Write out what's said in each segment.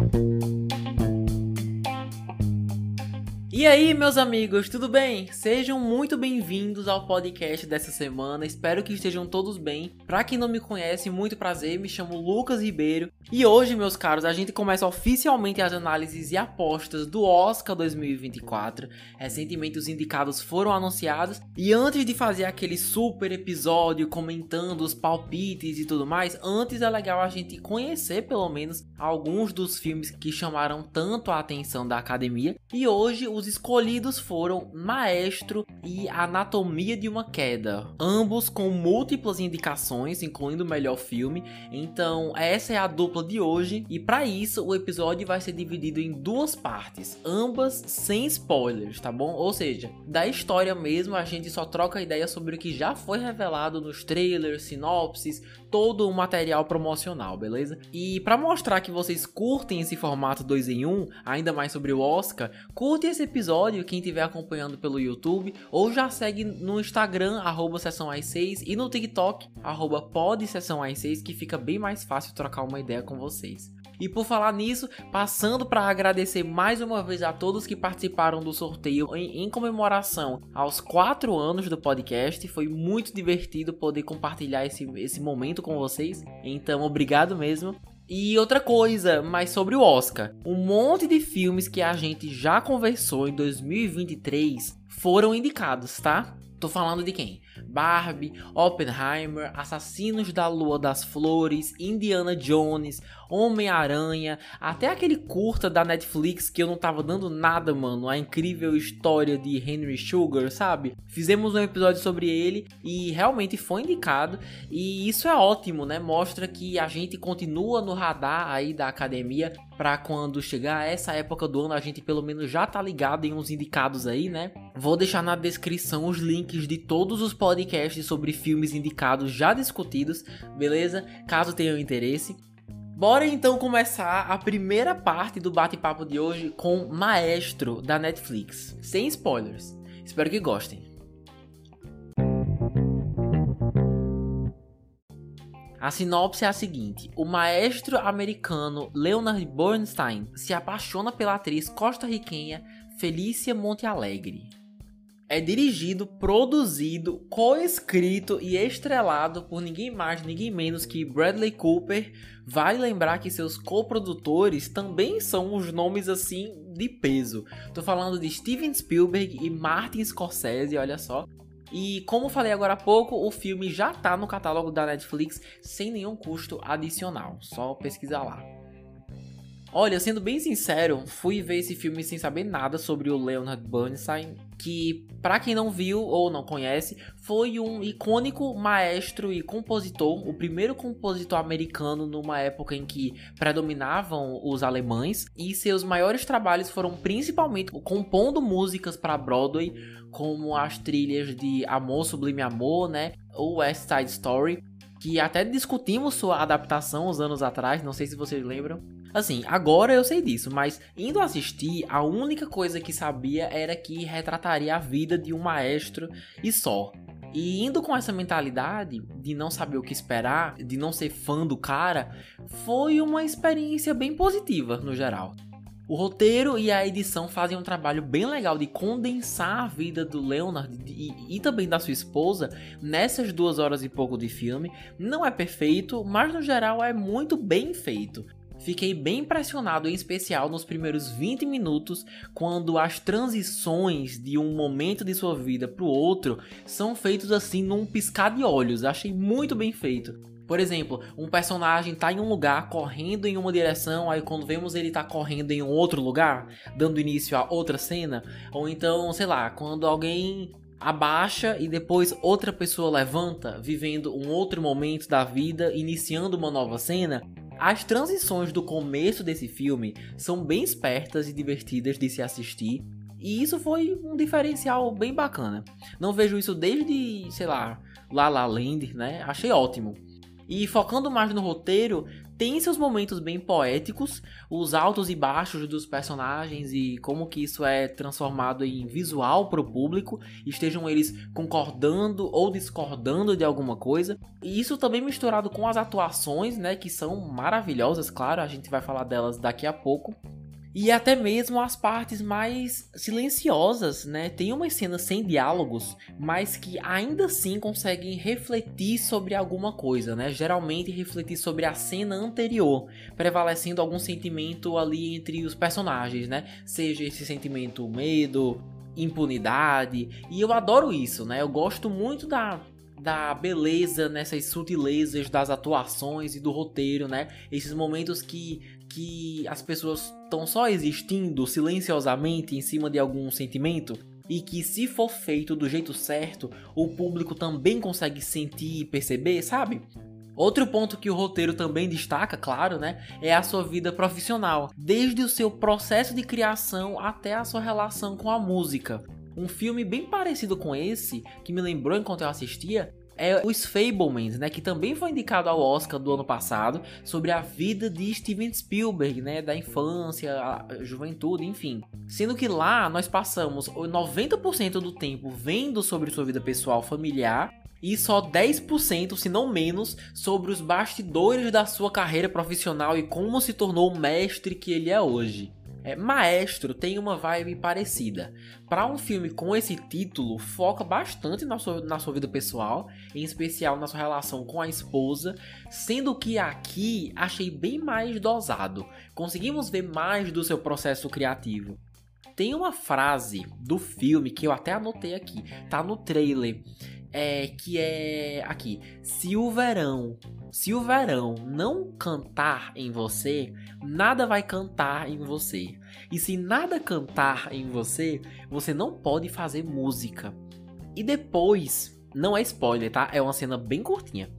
thank you E aí, meus amigos, tudo bem? Sejam muito bem-vindos ao podcast dessa semana. Espero que estejam todos bem. Para quem não me conhece, muito prazer, me chamo Lucas Ribeiro. E hoje, meus caros, a gente começa oficialmente as análises e apostas do Oscar 2024. Recentemente os indicados foram anunciados e antes de fazer aquele super episódio comentando os palpites e tudo mais, antes é legal a gente conhecer pelo menos alguns dos filmes que chamaram tanto a atenção da academia. E hoje os escolhidos foram Maestro e Anatomia de uma Queda, ambos com múltiplas indicações, incluindo o melhor filme. Então, essa é a dupla de hoje, e para isso o episódio vai ser dividido em duas partes, ambas sem spoilers, tá bom? Ou seja, da história mesmo, a gente só troca ideia sobre o que já foi revelado nos trailers, sinopses, todo o material promocional, beleza? E para mostrar que vocês curtem esse formato 2 em 1, um, ainda mais sobre o Oscar, curte esse episódio quem estiver acompanhando pelo YouTube ou já segue no Instagram arroba sessão 6 e no TikTok arroba sessão 6 que fica bem mais fácil trocar uma ideia com vocês. E por falar nisso, passando para agradecer mais uma vez a todos que participaram do sorteio em, em, comemoração aos 4 anos do podcast. Foi muito divertido poder compartilhar esse, esse momento com vocês. Então, obrigado mesmo. E outra coisa, mas sobre o Oscar. Um monte de filmes que a gente já conversou em 2023 foram indicados, tá? Tô falando de quem? Barbie, Oppenheimer, Assassinos da Lua das Flores, Indiana Jones, Homem-Aranha, até aquele curta da Netflix que eu não tava dando nada, mano. A incrível história de Henry Sugar, sabe? Fizemos um episódio sobre ele e realmente foi indicado. E isso é ótimo, né? Mostra que a gente continua no radar aí da academia para quando chegar essa época do ano a gente pelo menos já tá ligado em uns indicados aí, né? Vou deixar na descrição os links de todos os podcasts sobre filmes indicados já discutidos, beleza? Caso tenham interesse. Bora então começar a primeira parte do bate-papo de hoje com Maestro da Netflix, sem spoilers. Espero que gostem. A sinopse é a seguinte: o maestro americano Leonard Bernstein se apaixona pela atriz costarriquenha Felícia Monte Alegre é dirigido, produzido, co-escrito e estrelado por ninguém mais, ninguém menos que Bradley Cooper. Vale lembrar que seus co-produtores também são os nomes assim de peso. Tô falando de Steven Spielberg e Martin Scorsese, olha só. E como falei agora há pouco, o filme já tá no catálogo da Netflix sem nenhum custo adicional. Só pesquisar lá. Olha, sendo bem sincero, fui ver esse filme sem saber nada sobre o Leonard Bernstein, que, para quem não viu ou não conhece, foi um icônico maestro e compositor, o primeiro compositor americano numa época em que predominavam os alemães, e seus maiores trabalhos foram principalmente compondo músicas para Broadway, como as trilhas de Amor Sublime Amor, né, ou West Side Story, que até discutimos sua adaptação uns anos atrás, não sei se vocês lembram. Assim, agora eu sei disso, mas indo assistir, a única coisa que sabia era que retrataria a vida de um maestro e só. E indo com essa mentalidade de não saber o que esperar, de não ser fã do cara, foi uma experiência bem positiva no geral. O roteiro e a edição fazem um trabalho bem legal de condensar a vida do Leonard e, e, também da sua esposa nessas duas horas e pouco de filme. Não é perfeito, mas no geral é muito bem feito. Fiquei bem impressionado, em especial nos primeiros 20 minutos, quando as transições de um momento de sua vida para o outro são feitos assim num piscar de olhos. Achei muito bem feito. Por exemplo, um personagem tá em um lugar correndo em uma direção, aí quando vemos ele tá correndo em um outro lugar, dando início a outra cena, ou então, sei lá, quando alguém abaixa e depois outra pessoa levanta, vivendo um outro momento da vida, iniciando uma nova cena, as transições do começo desse filme são bem espertas e divertidas de se assistir. E isso foi um diferencial bem bacana. Não vejo isso desde, sei lá, La La Land, né? Achei ótimo. E focando mais no roteiro, tem seus momentos bem poéticos, os altos e baixos dos personagens e como que isso é transformado em visual para o público, estejam eles concordando ou discordando de alguma coisa. E isso também misturado com as atuações, né, que são maravilhosas, claro, a gente vai falar delas daqui a pouco e até mesmo as partes mais silenciosas, né? Tem umas cenas sem diálogos, mas que ainda assim conseguem refletir sobre alguma coisa, né? Geralmente refletir sobre a cena anterior, prevalecendo algum sentimento ali entre os personagens, né? Seja esse sentimento medo, impunidade, e eu adoro isso, né? Eu gosto muito da da beleza nessas sutilezas das atuações e do roteiro, né? Esses momentos que que as pessoas estão só existindo silenciosamente em cima de algum sentimento e que se for feito do jeito certo, o público também consegue sentir e perceber, sabe? Outro ponto que o roteiro também destaca, claro, né, é a sua vida profissional, desde o seu processo de criação até a sua relação com a música. Um filme bem parecido com esse, que me lembrou enquanto eu assistia, é os Fablemans, né, que também foi indicado ao Oscar do ano passado, sobre a vida de Steven Spielberg, né, da infância, juventude, enfim. Sendo que lá nós passamos 90% do tempo vendo sobre sua vida pessoal familiar e só 10%, se não menos, sobre os bastidores da sua carreira profissional e como se tornou o mestre que ele é hoje. É, Maestro tem uma vibe parecida. Para um filme com esse título, foca bastante na sua, na sua vida pessoal, em especial na sua relação com a esposa, sendo que aqui achei bem mais dosado. Conseguimos ver mais do seu processo criativo. Tem uma frase do filme que eu até anotei aqui, tá no trailer, é, que é aqui: se o verão, se o verão não cantar em você, nada vai cantar em você. E se nada cantar em você, você não pode fazer música. E depois, não é spoiler, tá? É uma cena bem curtinha.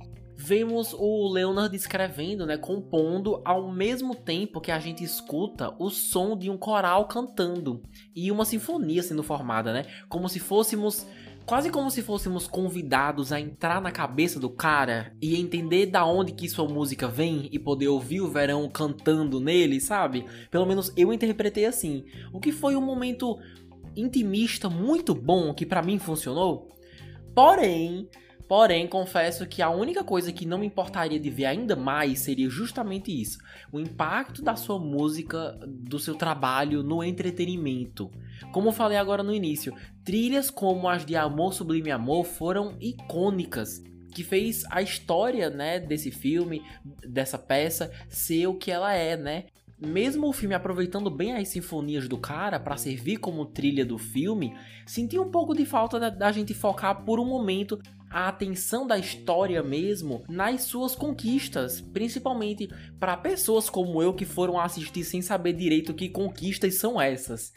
Vemos o Leonard escrevendo, né, compondo ao mesmo tempo que a gente escuta o som de um coral cantando e uma sinfonia sendo formada, né? Como se fôssemos quase como se fôssemos convidados a entrar na cabeça do cara e entender da onde que sua música vem e poder ouvir o verão cantando nele, sabe? Pelo menos eu interpretei assim. O que foi um momento intimista muito bom que para mim funcionou. Porém, Porém, confesso que a única coisa que não me importaria de ver ainda mais seria justamente isso: o impacto da sua música, do seu trabalho no entretenimento. Como falei agora no início, trilhas como as de Amor Sublime Amor foram icônicas que fez a história, né, desse filme, dessa peça ser o que ela é, né? Mesmo o filme aproveitando bem as sinfonias do cara para servir como trilha do filme, senti um pouco de falta da, da gente focar por um momento a atenção da história mesmo nas suas conquistas, principalmente para pessoas como eu que foram assistir sem saber direito que conquistas são essas.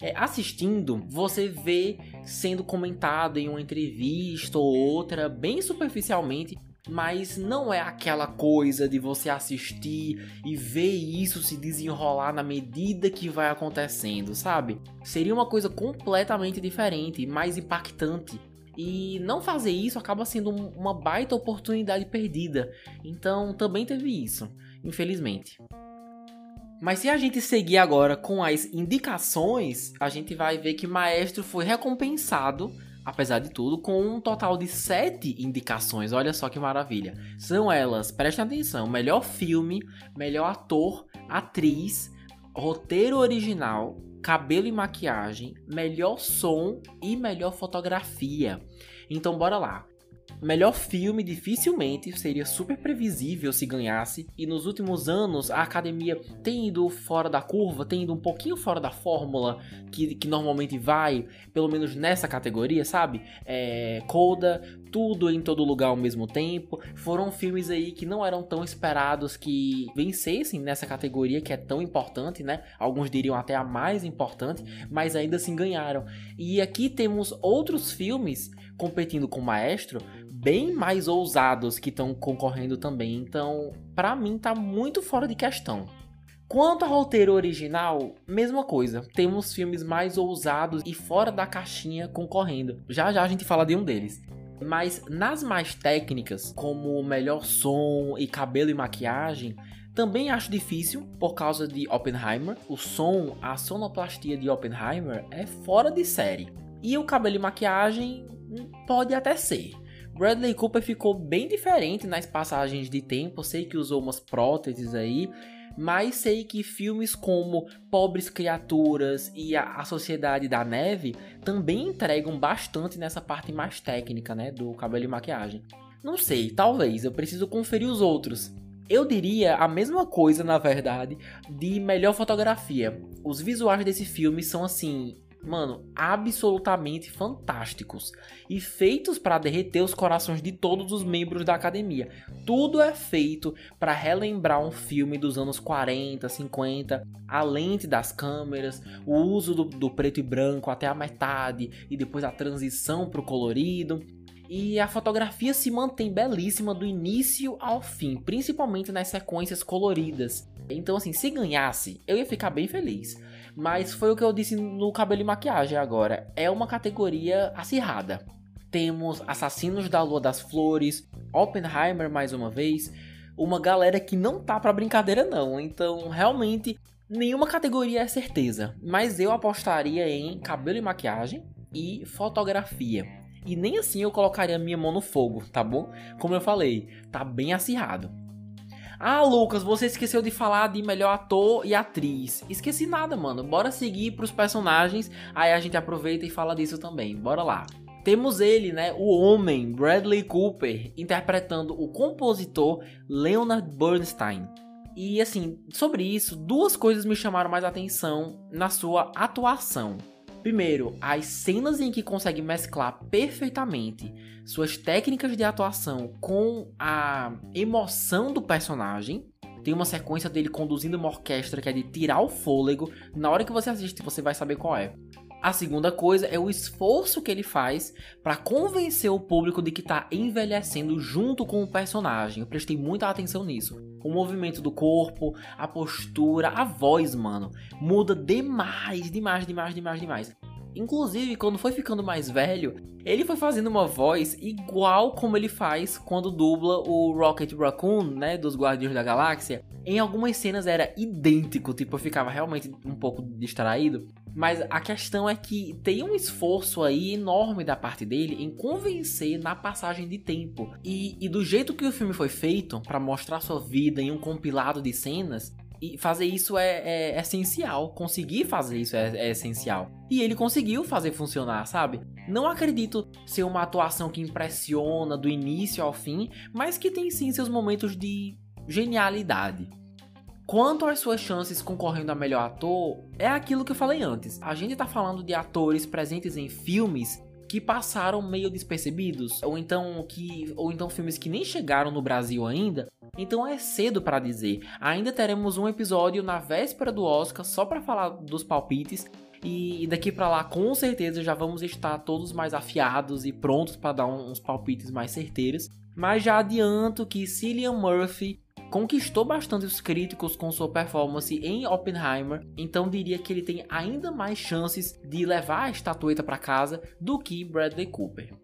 É, assistindo, você vê sendo comentado em uma entrevista ou outra, bem superficialmente, mas não é aquela coisa de você assistir e ver isso se desenrolar na medida que vai acontecendo, sabe? Seria uma coisa completamente diferente, mais impactante e não fazer isso acaba sendo uma baita oportunidade perdida. Então também teve isso, infelizmente. Mas se a gente seguir agora com as indicações, a gente vai ver que Maestro foi recompensado, apesar de tudo, com um total de sete indicações. Olha só que maravilha. São elas, prestem atenção: melhor filme, melhor ator, atriz, roteiro original, cabelo e maquiagem, melhor som e melhor fotografia. Então bora lá. Melhor filme dificilmente seria super previsível se ganhasse, e nos últimos anos a academia tem ido fora da curva, tem ido um pouquinho fora da fórmula que, que normalmente vai, pelo menos nessa categoria, sabe? É, Coda, tudo em todo lugar ao mesmo tempo. Foram filmes aí que não eram tão esperados que vencessem nessa categoria que é tão importante, né? Alguns diriam até a mais importante, mas ainda assim ganharam. E aqui temos outros filmes competindo com Maestro bem mais ousados que estão concorrendo também. Então, para mim tá muito fora de questão. Quanto ao roteiro original, mesma coisa. Temos filmes mais ousados e fora da caixinha concorrendo. Já já a gente fala de um deles. Mas nas mais técnicas, como melhor som e cabelo e maquiagem, Também acho difícil por causa de Oppenheimer. O som, a sonoplastia de Oppenheimer é fora de série. E o cabelo e maquiagem hum, pode até ser. Bradley Cooper ficou bem diferente nas passagens de tempo. Sei que usou umas próteses aí, mas sei que filmes como Pobres Criaturas e a, Sociedade da Neve também entregam bastante nessa parte mais técnica, né, do cabelo e maquiagem. Não sei, talvez, eu preciso conferir os outros. Eu diria a mesma coisa, na verdade, de melhor fotografia. Os visuais desse filme são assim, mano, absolutamente fantásticos e feitos para derreter os corações de todos os membros da academia. Tudo é feito para relembrar um filme dos anos 40, 50, a lente das câmeras, o uso do, do preto e branco até a metade e depois a transição para o colorido. E a fotografia se mantém belíssima do início ao fim, principalmente nas sequências coloridas. Então, assim, se ganhasse, eu ia ficar bem feliz. Mas foi o que eu disse no cabelo e maquiagem agora. É uma categoria acirrada. Temos Assassinos da Lua das Flores, Oppenheimer mais uma vez, uma galera que não tá pra brincadeira não. Então, realmente, nenhuma categoria é certeza. Mas eu apostaria em cabelo e maquiagem e fotografia. E nem assim eu colocaria minha mão no fogo, tá bom? Como eu falei, tá bem acirrado. Ah, Lucas, você esqueceu de falar de melhor ator e atriz. Esqueci nada, mano. Bora seguir pros personagens, aí a gente aproveita e fala disso também. Bora lá. Temos ele, né, o homem Bradley Cooper, interpretando o compositor Leonard Bernstein. E assim, sobre isso, duas coisas me chamaram mais atenção na sua atuação. Primeiro, as cenas em que consegue mesclar perfeitamente suas técnicas de atuação com a emoção do personagem. Tem uma sequência dele conduzindo uma orquestra que é de tirar o fôlego. Na hora que você assiste, você vai saber qual é. A segunda coisa é o esforço que ele faz para convencer o público de que está envelhecendo junto com o personagem. Eu prestei muita atenção nisso. O movimento do corpo, a postura, a voz, mano, muda demais, demais, demais, demais, demais. Inclusive, quando foi ficando mais velho, ele foi fazendo uma voz igual como ele faz quando dubla o Rocket Raccoon, né, dos Guardiões da Galáxia. Em algumas cenas era idêntico, tipo, eu ficava realmente um pouco distraído. Mas a questão é que tem um esforço aí enorme da parte dele em convencer na passagem de tempo. E, e do jeito que o filme foi feito, para mostrar sua vida em um compilado de cenas, e fazer isso é, é, essencial. Conseguir fazer isso é, é, essencial. E ele conseguiu fazer funcionar, sabe? Não acredito ser uma atuação que impressiona do início ao fim, mas que tem sim seus momentos de genialidade. Quanto às suas chances concorrendo a melhor ator, é aquilo que eu falei antes. A gente tá falando de atores presentes em filmes que passaram meio despercebidos, ou então que ou então filmes que nem chegaram no Brasil ainda. Então é cedo para dizer. Ainda teremos um episódio na véspera do Oscar só para falar dos palpites e daqui para lá com certeza já vamos estar todos mais afiados e prontos para dar uns palpites mais certeiros. Mas já adianto que Cillian Murphy conquistou bastante os críticos com sua performance em Oppenheimer, então diria que ele tem ainda mais chances de levar a estatueta para casa do que Bradley Cooper.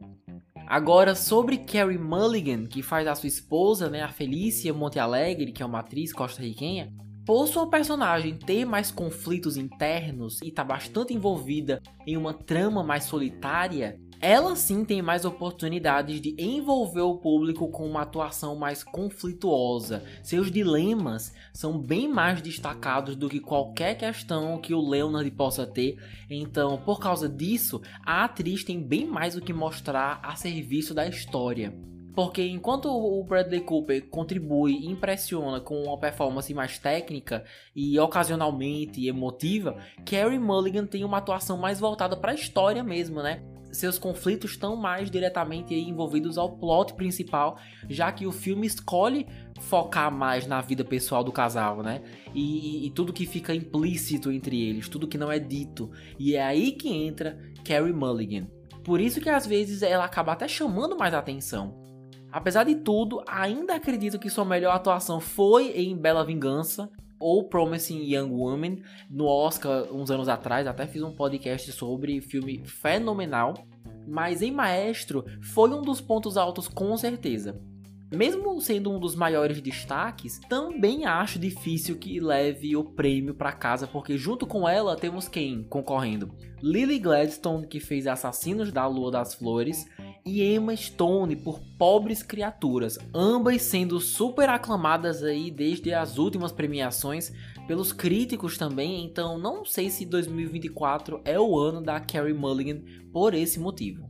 Agora, sobre Carrie Mulligan, que faz a sua esposa, né, a Felícia Montealegre, que é uma atriz costarriquenha, por sua personagem ter mais conflitos internos e estar tá bastante envolvida em uma trama mais solitária, ela sim tem mais oportunidades de envolver o público com uma atuação mais conflituosa. Seus dilemas são bem mais destacados do que qualquer questão que o Leonard possa ter. Então, por causa disso, a atriz tem bem mais o que mostrar a serviço da história. Porque enquanto o Bradley Cooper contribui e impressiona com uma performance mais técnica e ocasionalmente emotiva, Carey Mulligan tem uma atuação mais voltada para a história mesmo, né? Seus conflitos estão mais diretamente envolvidos ao plot principal, já que o filme escolhe focar mais na vida pessoal do casal, né? E, e, e, tudo que fica implícito entre eles, tudo que não é dito. E é aí que entra Carrie Mulligan. Por isso que às vezes ela acaba até chamando mais atenção. Apesar de tudo, ainda acredito que sua melhor atuação foi em Bela Vingança, ou Promising Young Woman no Oscar uns anos atrás, até fiz um podcast sobre filme fenomenal, mas em Maestro foi um dos pontos altos com certeza. Mesmo sendo um dos maiores destaques, também acho difícil que leve o prêmio para casa, porque junto com ela temos quem concorrendo? Lily Gladstone, que fez Assassinos da Lua das Flores, e Emma Stone por Pobres Criaturas, ambas sendo super aclamadas aí desde as últimas premiações pelos críticos também, então não sei se 2024 é o ano da Carrie Mulligan por esse motivo.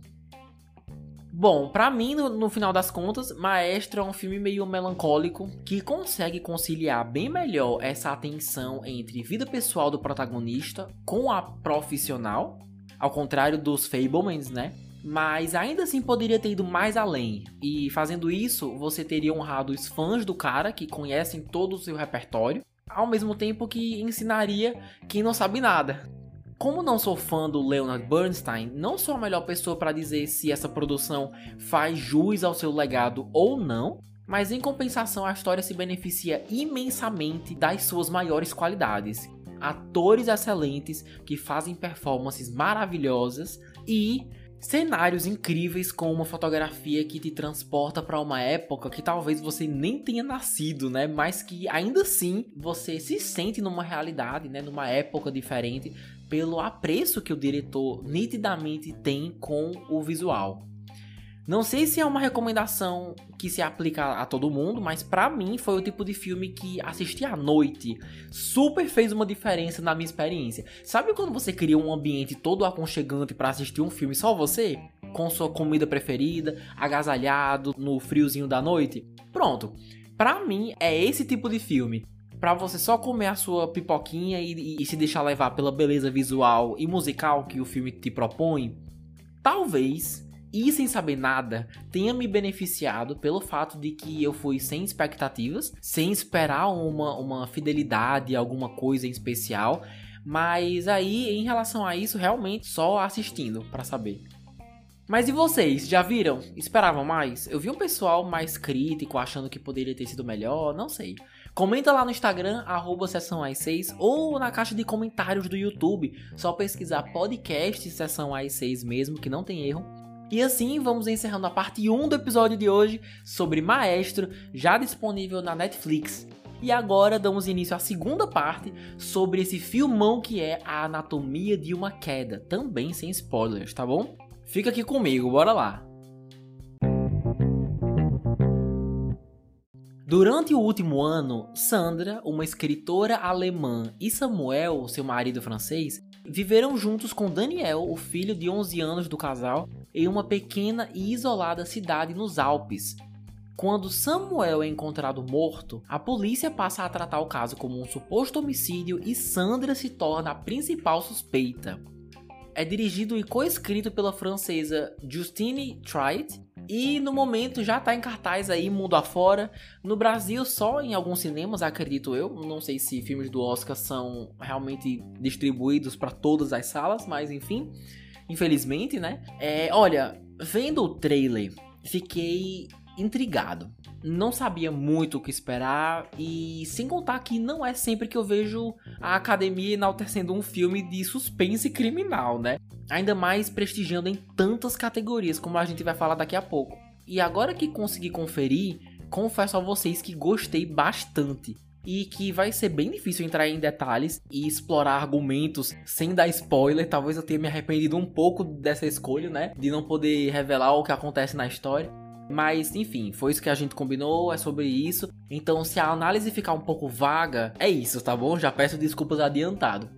Bom, para mim, no, no, final das contas, Maestro é um filme meio melancólico que consegue conciliar bem melhor essa atenção entre vida pessoal do protagonista com a profissional, ao contrário dos Fablemans, né? Mas ainda assim poderia ter ido mais além. E fazendo isso, você teria honrado os fãs do cara que conhecem todo o seu repertório, ao mesmo tempo que ensinaria quem não sabe nada. Como não sou fã do Leonard Bernstein, não sou a melhor pessoa para dizer se essa produção faz jus ao seu legado ou não, mas em compensação a história se beneficia imensamente das suas maiores qualidades. Atores excelentes que fazem performances maravilhosas e cenários incríveis com uma fotografia que te transporta para uma época que talvez você nem tenha nascido, né? Mas que ainda assim você se sente numa realidade, né? Numa época diferente, pelo apreço que o diretor nitidamente tem com o visual. Não sei se é uma recomendação que se aplica a todo mundo, mas para mim foi o tipo de filme que assisti à noite super fez uma diferença na minha experiência. Sabe quando você cria um ambiente todo aconchegante para assistir um filme só você? Com sua comida preferida, agasalhado no friozinho da noite? Pronto. Para mim é esse tipo de filme para você só comer a sua pipoquinha e, e, se deixar levar pela beleza visual e musical que o filme te propõe, talvez, e sem saber nada, tenha me beneficiado pelo fato de que eu fui sem expectativas, sem esperar uma, uma fidelidade, alguma coisa em especial, mas aí, em relação a isso, realmente só assistindo para saber. Mas e vocês, já viram? Esperavam mais? Eu vi um pessoal mais crítico, achando que poderia ter sido melhor, não sei. Comenta lá no Instagram, arroba Sessão AS6, ou na caixa de comentários do YouTube. Só pesquisar podcast Sessão AS6 mesmo, que não tem erro. E assim vamos encerrando a parte 1 do episódio de hoje sobre Maestro, já disponível na Netflix. E agora damos início à segunda parte sobre esse filmão que é A Anatomia de uma Queda, também sem spoilers, tá bom? Fica aqui comigo, bora lá! Durante o último ano, Sandra, uma escritora alemã, e Samuel, seu marido francês, viveram juntos com Daniel, o filho de 11 anos do casal, em uma pequena e isolada cidade nos Alpes. Quando Samuel é encontrado morto, a polícia passa a tratar o caso como um suposto homicídio e Sandra se torna a principal suspeita. É dirigido e coescrito pela francesa Justine Triet e no momento já tá em cartaz aí mundo afora. No Brasil, só em alguns cinemas, acredito eu. Não sei se filmes do Oscar são realmente distribuídos para todas as salas, mas enfim. Infelizmente, né? É, olha, vendo o trailer, fiquei intrigado. Não sabia muito o que esperar e sem contar que não é sempre que eu vejo a academia enaltecendo um filme de suspense criminal, né? Ainda mais prestigiando em tantas categorias, como a gente vai falar daqui a pouco. E agora que consegui conferir, confesso a vocês que gostei bastante e que vai ser bem difícil entrar em detalhes e explorar argumentos sem dar spoiler. Talvez eu tenha me arrependido um pouco dessa escolha, né? De não poder revelar o que acontece na história. Mas enfim, foi isso que a gente combinou, é sobre isso. Então, se a análise ficar um pouco vaga, é isso, tá bom? Já peço desculpas adiantado.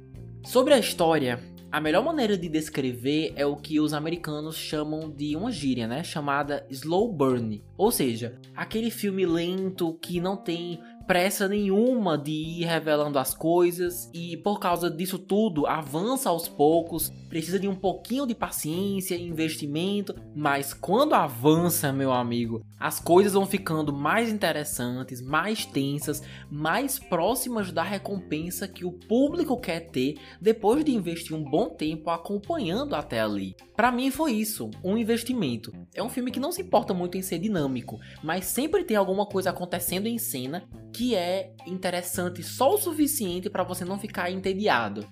Sobre a história, a melhor maneira de descrever é o que os americanos chamam de uma gíria, né? Chamada slow burn. Ou seja, aquele filme lento que não tem pressa nenhuma de ir revelando as coisas e por causa disso tudo avança aos poucos, precisa de um pouquinho de paciência investimento, mas quando avança, meu amigo, as coisas vão ficando mais interessantes, mais tensas, mais próximas da recompensa que o público quer ter depois de investir um bom tempo acompanhando até ali. Para mim foi isso, um investimento. É um filme que não se importa muito em ser dinâmico, mas sempre tem alguma coisa acontecendo em cena que é interessante só o suficiente para você não ficar entediado.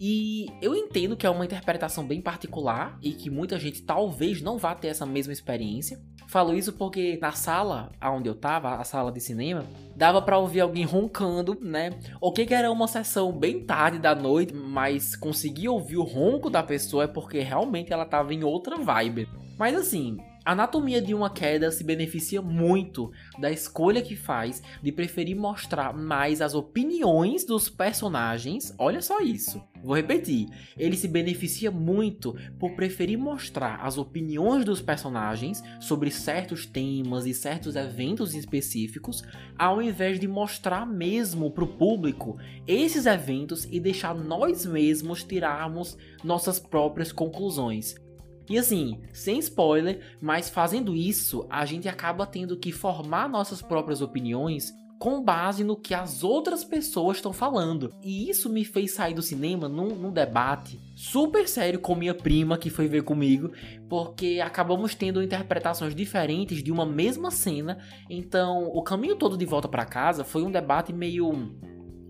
E eu entendo que é uma interpretação bem particular e que muita gente talvez não vá ter essa mesma experiência. Falo isso porque na sala onde eu tava, a sala de cinema, dava para ouvir alguém roncando, né? O que que era uma sessão bem tarde da noite, mas conseguir ouvir o ronco da pessoa é porque realmente ela tava em outra vibe. Mas assim, a anatomia de uma queda se beneficia muito da escolha que faz de preferir mostrar mais as opiniões dos personagens. Olha só isso. Vou repetir. Ele se beneficia muito por preferir mostrar as opiniões dos personagens sobre certos temas e certos eventos específicos, ao invés de mostrar mesmo para o público esses eventos e deixar nós mesmos tirarmos nossas próprias conclusões. E assim, sem spoiler, mas fazendo isso, a gente acaba tendo que formar nossas próprias opiniões com base no que as outras pessoas estão falando. E isso me fez sair do cinema num, num, debate super sério com minha prima que foi ver comigo, porque acabamos tendo interpretações diferentes de uma mesma cena. Então, o caminho todo de volta para casa foi um debate meio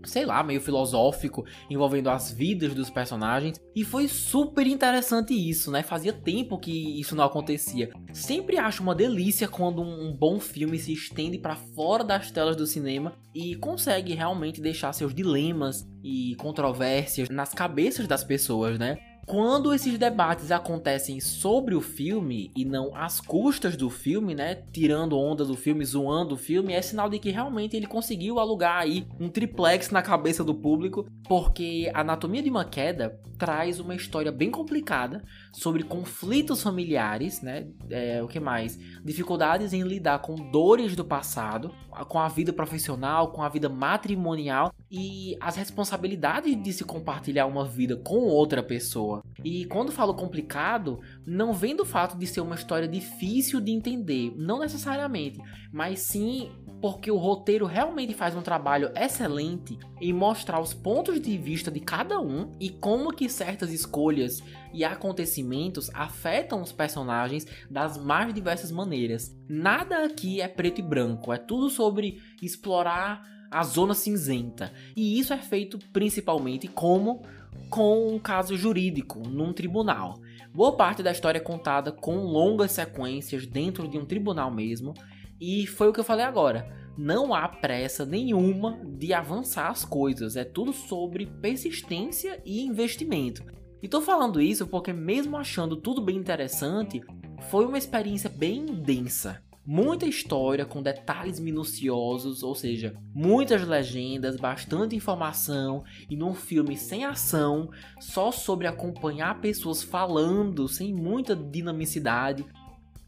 sei lá, meio filosófico, envolvendo as vidas dos personagens. E foi super interessante isso, né? Fazia tempo que isso não acontecia. Sempre acho uma delícia quando um bom filme se estende para fora das telas do cinema e consegue realmente deixar seus dilemas e controvérsias nas cabeças das pessoas, né? Quando esses debates acontecem sobre o filme e não às custas do filme, né? Tirando onda do filme, zoando o filme, é sinal de que realmente ele conseguiu alugar aí um triplex na cabeça do público, porque Anatomia de uma Queda traz uma história bem complicada sobre conflitos familiares, né? É, o que mais? Dificuldades em lidar com dores do passado, com a vida profissional, com a vida matrimonial e as responsabilidades de se compartilhar uma vida com outra pessoa. E quando falo complicado, não vem do fato de ser uma história difícil de entender, não necessariamente, mas sim porque o roteiro realmente faz um trabalho excelente em mostrar os pontos de vista de cada um e como que certas escolhas e acontecimentos afetam os personagens das mais diversas maneiras. Nada aqui é preto e branco, é tudo sobre explorar a zona cinzenta. E isso é feito principalmente como com um caso jurídico num tribunal. Boa parte da história é contada com longas sequências dentro de um tribunal mesmo, e foi o que eu falei agora. Não há pressa nenhuma de avançar as coisas, é tudo sobre persistência e investimento. E tô falando isso porque, mesmo achando tudo bem interessante, foi uma experiência bem densa muita história com detalhes minuciosos, ou seja, muitas legendas, bastante informação e num filme sem ação, só sobre acompanhar pessoas falando sem muita dinamicidade.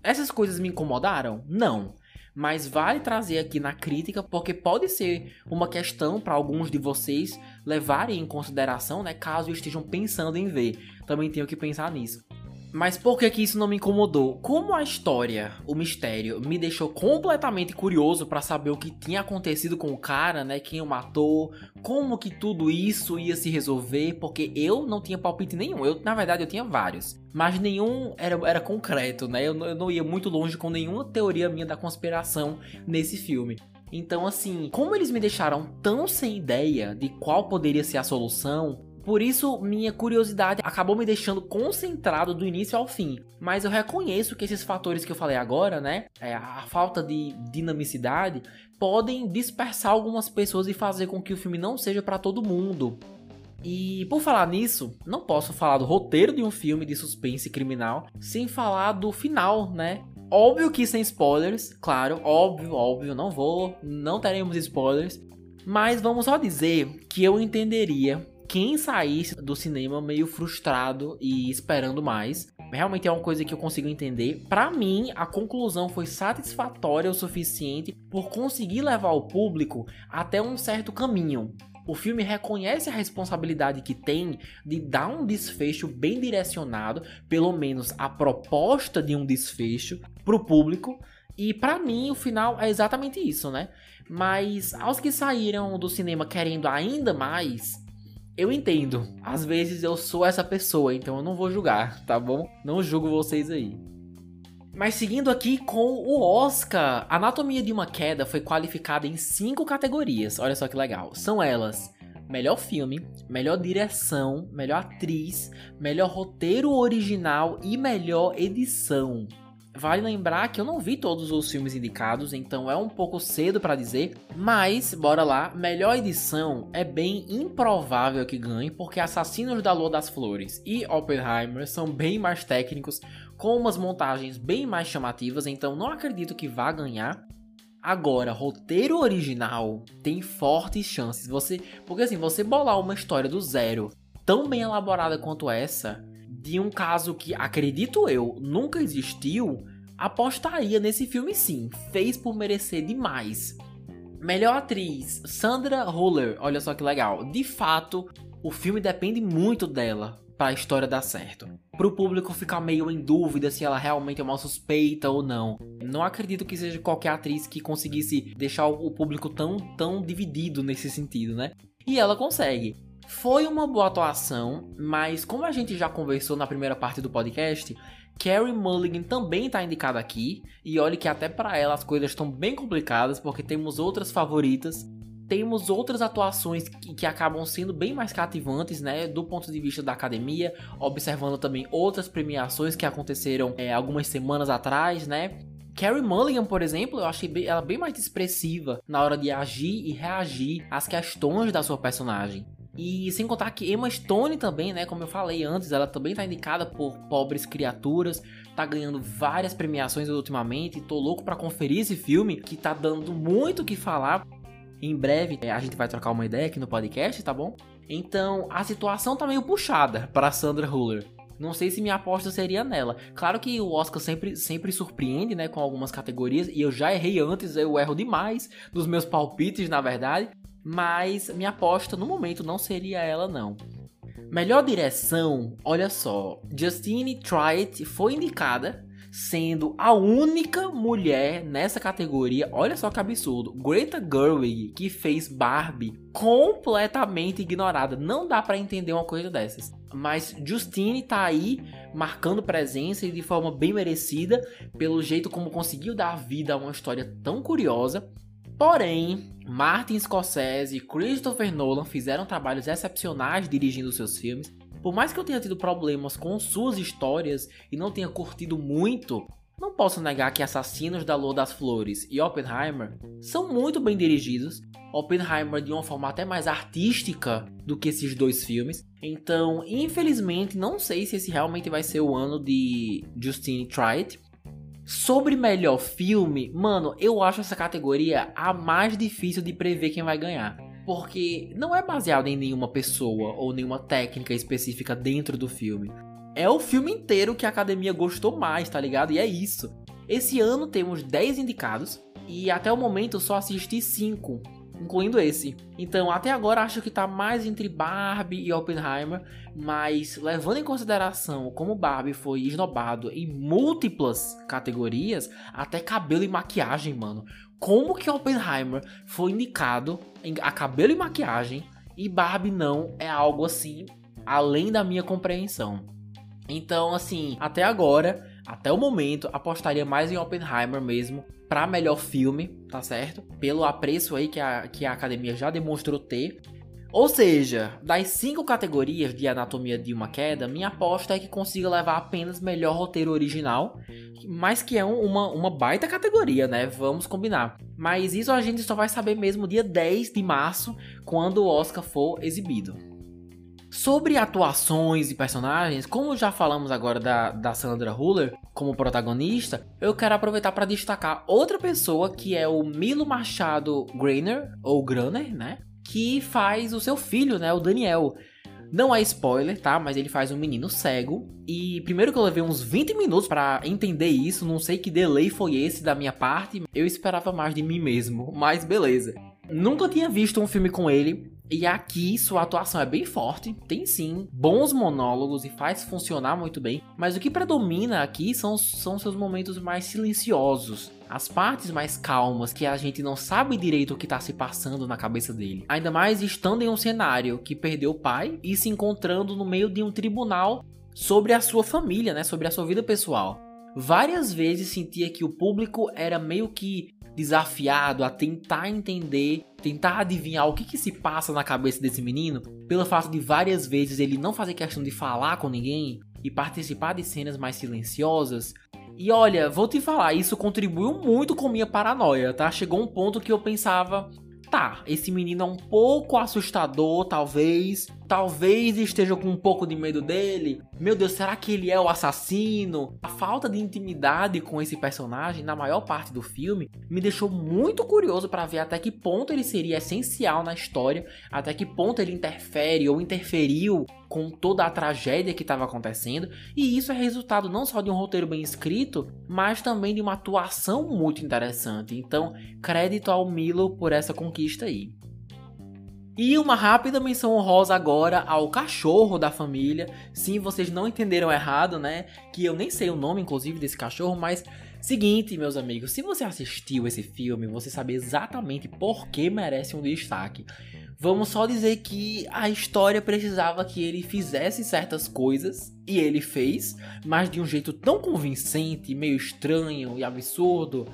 Essas coisas me incomodaram? Não. Mas vale trazer aqui na crítica porque pode ser uma questão para alguns de vocês levarem em consideração, né, caso estejam pensando em ver. Também tenho que pensar nisso. Mas por que, que isso não me incomodou? Como a história, o mistério, me deixou completamente curioso para saber o que tinha acontecido com o cara, né? Quem o matou, como que tudo isso ia se resolver, porque eu não tinha palpite nenhum. Eu, na verdade, eu tinha vários. Mas nenhum era, era concreto, né? Eu, eu não ia muito longe com nenhuma teoria minha da conspiração nesse filme. Então, assim, como eles me deixaram tão sem ideia de qual poderia ser a solução, por isso, minha curiosidade acabou me deixando concentrado do início ao fim. Mas eu reconheço que esses fatores que eu falei agora, né? É, a falta de dinamicidade, podem dispersar algumas pessoas e fazer com que o filme não seja para todo mundo. E por falar nisso, não posso falar do roteiro de um filme de suspense criminal sem falar do final, né? Óbvio que sem spoilers, claro, óbvio, óbvio, não vou, não teremos spoilers, mas vamos só dizer que eu entenderia quem saísse do cinema meio frustrado e esperando mais. Realmente é uma coisa que eu consigo entender. Para mim, a conclusão foi satisfatória o suficiente por conseguir levar o público até um certo caminho. O filme reconhece a responsabilidade que tem de dar um desfecho bem direcionado, pelo menos a proposta de um desfecho para o público. E para mim o final é exatamente isso, né? Mas aos que saíram do cinema querendo ainda mais, eu entendo. Às vezes eu sou essa pessoa, então eu não vou julgar, tá bom? Não julgo vocês aí. Mas seguindo aqui com o Oscar, Anatomia de uma Queda foi qualificada em cinco categorias. Olha só que legal. São elas: melhor filme, melhor direção, melhor atriz, melhor roteiro original e melhor edição. Vale lembrar que eu não vi todos os filmes indicados, então é um pouco cedo para dizer, mas bora lá, melhor edição é bem improvável que ganhe, porque Assassinos da Lua das Flores e Oppenheimer são bem mais técnicos, com umas montagens bem mais chamativas, então não acredito que vá ganhar. Agora, roteiro original tem fortes chances. Você, porque assim, você bolar uma história do zero tão bem elaborada quanto essa, de um caso que, acredito eu, nunca existiu, apostaria nesse filme sim. Fez por merecer demais. Melhor atriz, Sandra Huller. Olha só que legal. De fato, o filme depende muito dela para a história dar certo. Para o público ficar meio em dúvida se ela realmente é uma suspeita ou não. Não acredito que seja qualquer atriz que conseguisse deixar o público tão, tão dividido nesse sentido, né? E ela consegue. Foi uma boa atuação, mas como a gente já conversou na primeira parte do podcast, Carrie Mulligan também está indicada aqui, e olhe que até para ela as coisas estão bem complicadas, porque temos outras favoritas, temos outras atuações que, que, acabam sendo bem mais cativantes, né, do ponto de vista da academia, observando também outras premiações que aconteceram é, algumas semanas atrás, né. Carrie Mulligan, por exemplo, eu achei ela bem mais expressiva na hora de agir e reagir às questões da sua personagem. E sem contar que Emma Stone também, né, como eu falei antes, ela também tá indicada por Pobres Criaturas, tá ganhando várias premiações ultimamente, tô louco para conferir esse filme que tá dando muito o que falar. Em breve é, a gente vai trocar uma ideia aqui no podcast, tá bom? Então, a situação tá meio puxada para Sandra Huller. Não sei se minha aposta seria nela. Claro que o Oscar sempre, sempre surpreende, né, com algumas categorias, e eu já errei antes, eu erro demais nos meus palpites, na verdade. Mas minha aposta no momento não seria ela, não. Melhor direção, olha só, Justine Triet foi indicada, sendo a única mulher nessa categoria. Olha só que absurdo. Greta Gerwig, que fez Barbie, completamente ignorada. Não dá para entender uma coisa dessas. Mas Justine tá aí marcando presença e de forma bem merecida, pelo jeito como conseguiu dar vida a uma história tão curiosa Porém, Martin Scorsese e Christopher Nolan fizeram trabalhos excepcionais dirigindo seus filmes. Por mais que eu tenha tido problemas com suas histórias e não tenha curtido muito, não posso negar que Assassinos da Lua das Flores e Oppenheimer são muito bem dirigidos. Oppenheimer de uma forma até mais artística do que esses dois filmes. Então, infelizmente, não sei se esse realmente vai ser o ano de Justine Triet. Sobre melhor filme, mano, eu acho essa categoria a mais difícil de prever quem vai ganhar. Porque não é baseado em nenhuma pessoa ou nenhuma técnica específica dentro do filme. É o filme inteiro que a academia gostou mais, tá ligado? E é isso. Esse ano temos 10 indicados e até o momento só assisti 5 incluindo esse. Então, até agora acho que tá mais entre Barbie e Oppenheimer, mas levando em consideração como Barbie foi esnobado em múltiplas categorias, até cabelo e maquiagem, mano. Como que Oppenheimer foi indicado a cabelo e maquiagem e Barbie não é algo assim além da minha compreensão. Então, assim, até agora, até o momento, apostaria mais em Oppenheimer mesmo para melhor filme, tá certo? Pelo apreço aí que a, que a academia já demonstrou ter. Ou seja, das cinco categorias de Anatomia de uma Queda, minha aposta é que consiga levar apenas melhor roteiro original, mas que é um, uma, uma baita categoria, né? Vamos combinar. Mas isso a gente só vai saber mesmo dia 10 de março, quando o Oscar for exibido. Sobre atuações e personagens, como já falamos agora da, da Sandra Huller como protagonista, eu quero aproveitar para destacar outra pessoa que é o Milo Machado Grainer, ou Graner, né? Que faz o seu filho, né? O Daniel. Não é spoiler, tá? Mas ele faz um menino cego. E primeiro que eu levei uns 20 minutos para entender isso, não sei que delay foi esse da minha parte. Eu esperava mais de mim mesmo, mas beleza. Nunca tinha visto um filme com ele. E aqui sua atuação é bem forte, tem sim bons monólogos e faz funcionar muito bem, mas o que predomina aqui são, são seus momentos mais silenciosos, as partes mais calmas que a gente não sabe direito o que está se passando na cabeça dele. Ainda mais estando em um cenário que perdeu o pai e se encontrando no meio de um tribunal sobre a sua família, né, sobre a sua vida pessoal. Várias vezes sentia que o público era meio que desafiado a tentar entender, tentar adivinhar o que, que se passa na cabeça desse menino, pelo fato de várias vezes ele não fazer questão de falar com ninguém e participar de cenas mais silenciosas. E olha, vou te falar, isso contribuiu muito com minha paranoia, tá? Chegou um ponto que eu pensava, tá, esse menino é um pouco assustador, talvez. Talvez esteja com um pouco de medo dele. Meu Deus, será que ele é o assassino? A falta de intimidade com esse personagem na maior parte do filme me deixou muito curioso para ver até que ponto ele seria essencial na história, até que ponto ele interfere ou interferiu com toda a tragédia que estava acontecendo, e isso é resultado não só de um roteiro bem escrito, mas também de uma atuação muito interessante. Então, crédito ao Milo por essa conquista aí. E uma rápida menção honrosa agora ao cachorro da família. Sim, vocês não entenderam errado, né? Que eu nem sei o nome, inclusive, desse cachorro, mas. Seguinte, meus amigos, se você assistiu esse filme, você sabe exatamente por que merece um destaque. Vamos só dizer que a história precisava que ele fizesse certas coisas e ele fez, mas de um jeito tão convincente, meio estranho e absurdo,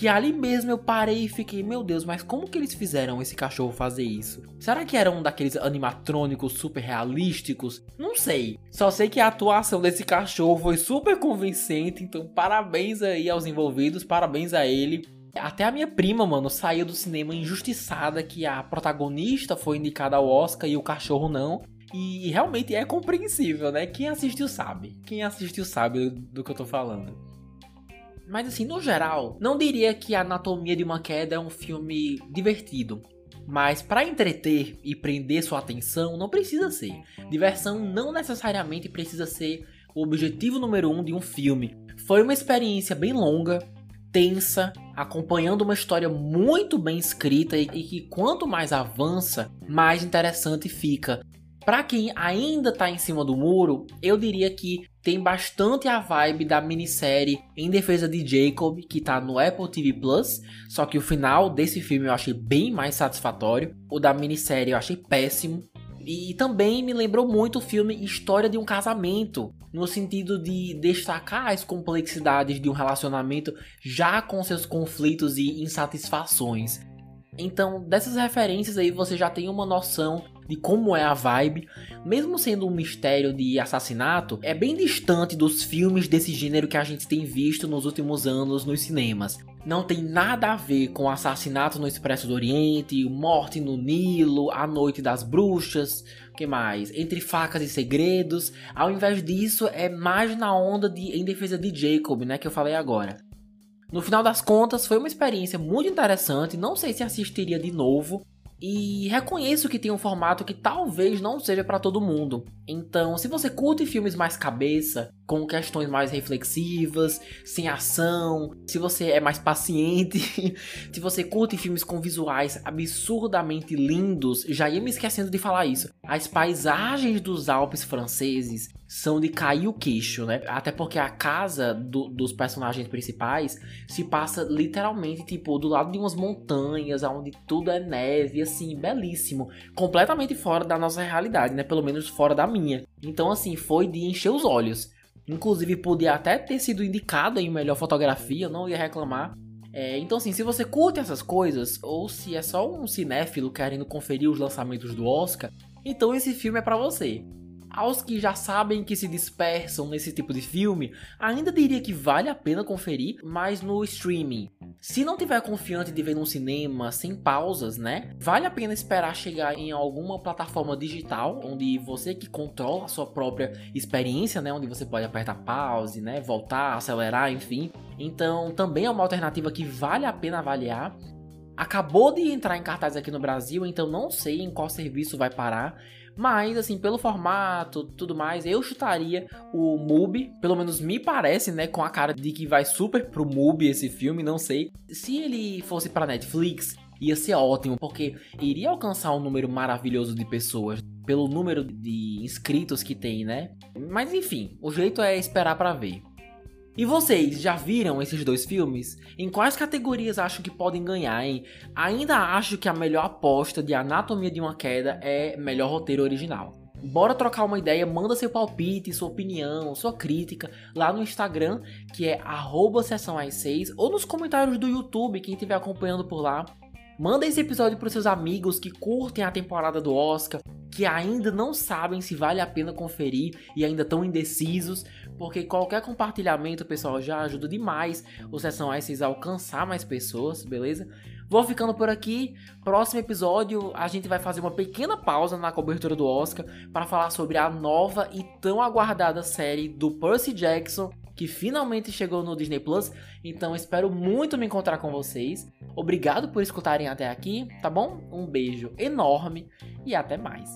que ali mesmo eu parei e fiquei, meu Deus, mas como que eles fizeram esse cachorro fazer isso? Será que era um daqueles animatrônicos super realísticos? Não sei. Só sei que a atuação desse cachorro foi super convincente, então parabéns aí aos envolvidos, parabéns a ele. Até a minha prima, mano, saiu do cinema injustiçada que a protagonista foi indicada ao Oscar e o cachorro não. E realmente é compreensível, né? Quem assistiu sabe. Quem assistiu sabe do que eu tô falando. Mas assim, no geral, não diria que a Anatomia de uma Queda é um filme divertido. Mas para entreter e prender sua atenção, não precisa ser. Diversão não necessariamente precisa ser o objetivo número um de um filme. Foi uma experiência bem longa, tensa, acompanhando uma história muito bem escrita e, e que quanto mais avança, mais interessante fica. Para quem ainda tá em cima do muro, eu diria que tem bastante a vibe da minissérie Em Defesa de Jacob, que tá no Apple TV Plus, só que o final desse filme eu achei bem mais satisfatório. O da minissérie eu achei péssimo. E também me lembrou muito o filme História de um Casamento, no sentido de destacar as complexidades de um relacionamento já com seus conflitos e insatisfações. Então, dessas referências aí você já tem uma noção de como é a vibe. Mesmo sendo um mistério de assassinato, é bem distante dos filmes desse gênero que a gente tem visto nos últimos anos nos cinemas. Não tem nada a ver com assassinato no Expresso do Oriente, morte no Nilo, a Noite das Bruxas, que mais? Entre facas e segredos. Ao invés disso, é mais na onda de Em Defesa de Jacob, né, que eu falei agora. No final das contas, foi uma experiência muito interessante. Não sei se assistiria de novo, e reconheço que tem um formato que talvez não seja para todo mundo. Então, se você curte filmes mais cabeça, com questões mais reflexivas, sem ação, se você é mais paciente, se você curte filmes com visuais absurdamente lindos, já ia me esquecendo de falar isso. As paisagens dos Alpes franceses são de cair o queixo, né? Até porque a casa do, dos personagens principais se passa literalmente, tipo, do lado de umas montanhas, onde tudo é neve, assim, belíssimo. Completamente fora da nossa realidade, né? Pelo menos fora da minha. Então, assim, foi de encher os olhos. Inclusive, podia até ter sido indicado em melhor fotografia, não ia reclamar. É, então, assim, se você curte essas coisas, ou se é só um cinéfilo querendo conferir os lançamentos do Oscar, então esse filme é para você. Aos que já sabem que se dispersam nesse tipo de filme, ainda diria que vale a pena conferir, mas no streaming. Se não tiver confiante de ver num cinema sem pausas, né? Vale a pena esperar chegar em alguma plataforma digital, onde você que controla a sua própria experiência, né? Onde você pode apertar pause, né? Voltar, acelerar, enfim. Então, também é uma alternativa que vale a pena avaliar. Acabou de entrar em cartaz aqui no Brasil, então não sei em qual serviço vai parar. Mas, assim, pelo formato, tudo mais, eu chutaria o MUBI. Pelo menos me parece, né? Com a cara de que vai super pro MUBI esse filme, não sei. Se ele fosse pra Netflix, ia ser ótimo, porque iria alcançar um número maravilhoso de pessoas. Pelo número de inscritos que tem, né? Mas enfim, o jeito é esperar para ver. E vocês já viram esses dois filmes? Em quais categorias acham que podem ganhar, hein? Ainda acho que a melhor aposta de Anatomia de uma Queda é melhor roteiro original. Bora trocar uma ideia, manda seu palpite, sua opinião, sua crítica lá no Instagram, que é sessão 6 ou nos comentários do YouTube, quem estiver acompanhando por lá. Manda esse episódio para seus amigos que curtem a temporada do Oscar, que ainda não sabem se vale a pena conferir e ainda estão indecisos, porque qualquer compartilhamento, pessoal, já ajuda demais o Sessão S6 a alcançar mais pessoas, beleza? Vou ficando por aqui. Próximo episódio, a gente vai fazer uma pequena pausa na cobertura do Oscar para falar sobre a nova e tão aguardada série do Percy Jackson que finalmente chegou no Disney Plus. Então espero muito me encontrar com vocês. Obrigado por escutarem até aqui, tá bom? Um beijo enorme e até mais.